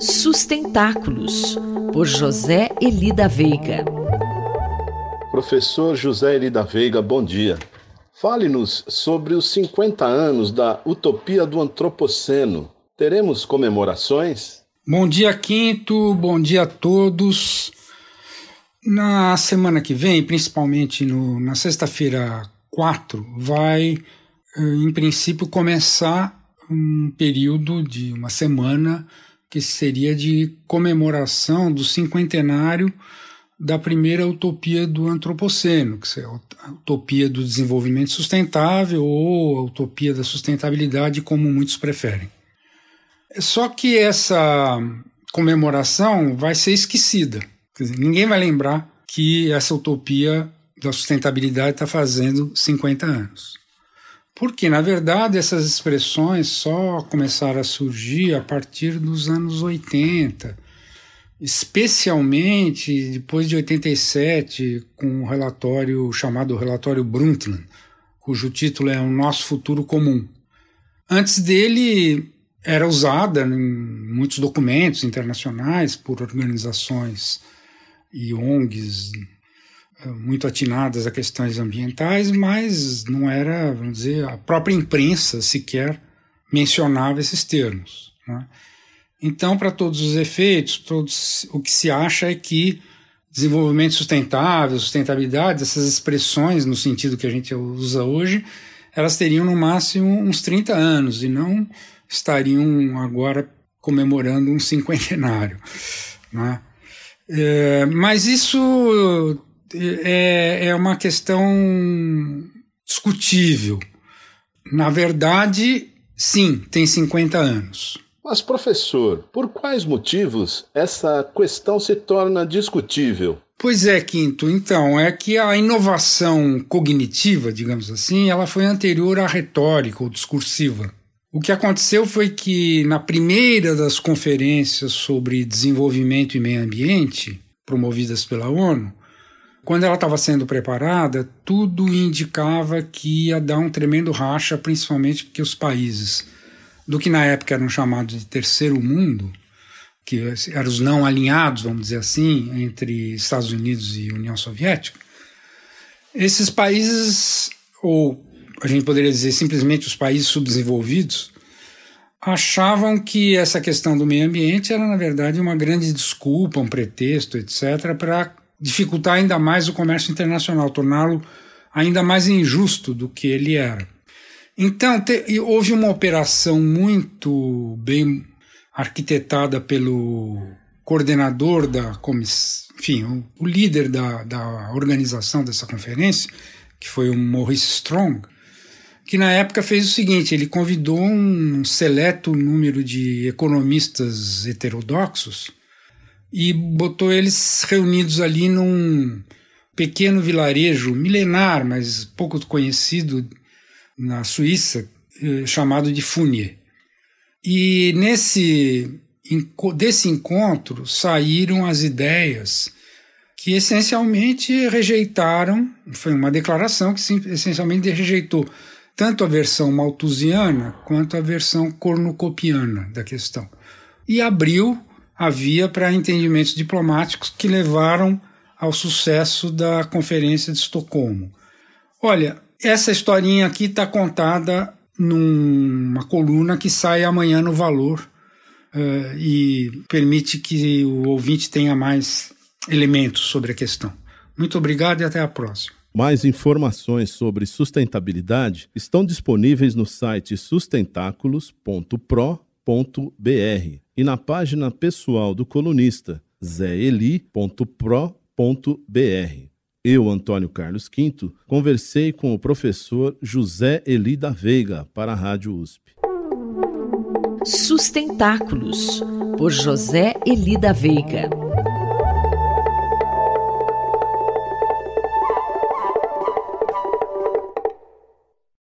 Sustentáculos, por José Elida Veiga. Professor José Elida Veiga, bom dia. Fale-nos sobre os 50 anos da Utopia do Antropoceno. Teremos comemorações? Bom dia, Quinto. Bom dia a todos. Na semana que vem, principalmente no, na sexta-feira 4, vai, eh, em princípio, começar um período de uma semana que seria de comemoração do cinquentenário da primeira utopia do antropoceno, que é a utopia do desenvolvimento sustentável ou a utopia da sustentabilidade, como muitos preferem. Só que essa comemoração vai ser esquecida Dizer, ninguém vai lembrar que essa utopia da sustentabilidade está fazendo 50 anos. Porque, na verdade, essas expressões só começaram a surgir a partir dos anos 80, especialmente depois de 87, com um relatório chamado Relatório Brundtland, cujo título é O Nosso Futuro Comum. Antes dele, era usada em muitos documentos internacionais por organizações e ONGs muito atinadas a questões ambientais, mas não era, vamos dizer, a própria imprensa sequer mencionava esses termos. Né? Então, para todos os efeitos, todos, o que se acha é que desenvolvimento sustentável, sustentabilidade, essas expressões no sentido que a gente usa hoje, elas teriam no máximo uns 30 anos e não estariam agora comemorando um cinquentenário. Né? É, mas isso é, é uma questão discutível. Na verdade, sim, tem 50 anos. Mas, professor, por quais motivos essa questão se torna discutível? Pois é, Quinto. Então, é que a inovação cognitiva, digamos assim, ela foi anterior à retórica ou discursiva. O que aconteceu foi que, na primeira das conferências sobre desenvolvimento e meio ambiente, promovidas pela ONU, quando ela estava sendo preparada, tudo indicava que ia dar um tremendo racha, principalmente porque os países do que na época eram chamados de terceiro mundo, que eram os não alinhados, vamos dizer assim, entre Estados Unidos e União Soviética, esses países, ou a gente poderia dizer simplesmente os países subdesenvolvidos, achavam que essa questão do meio ambiente era, na verdade, uma grande desculpa, um pretexto, etc., para dificultar ainda mais o comércio internacional, torná-lo ainda mais injusto do que ele era. Então, te, houve uma operação muito bem arquitetada pelo coordenador da comissão, enfim, o, o líder da, da organização dessa conferência, que foi o Maurice Strong, que na época fez o seguinte: ele convidou um seleto número de economistas heterodoxos e botou eles reunidos ali num pequeno vilarejo milenar, mas pouco conhecido na Suíça, eh, chamado de Funier. E nesse desse encontro saíram as ideias que essencialmente rejeitaram, foi uma declaração que essencialmente rejeitou tanto a versão malthusiana quanto a versão cornucopiana da questão. E abriu a via para entendimentos diplomáticos que levaram ao sucesso da Conferência de Estocolmo. Olha, essa historinha aqui está contada numa coluna que sai amanhã no Valor uh, e permite que o ouvinte tenha mais elementos sobre a questão. Muito obrigado e até a próxima. Mais informações sobre sustentabilidade estão disponíveis no site sustentáculos.pro.br e na página pessoal do colunista zeli.pro.br. Eu, Antônio Carlos Quinto, conversei com o professor José Eli da Veiga para a Rádio USP. Sustentáculos, por José Eli da Veiga.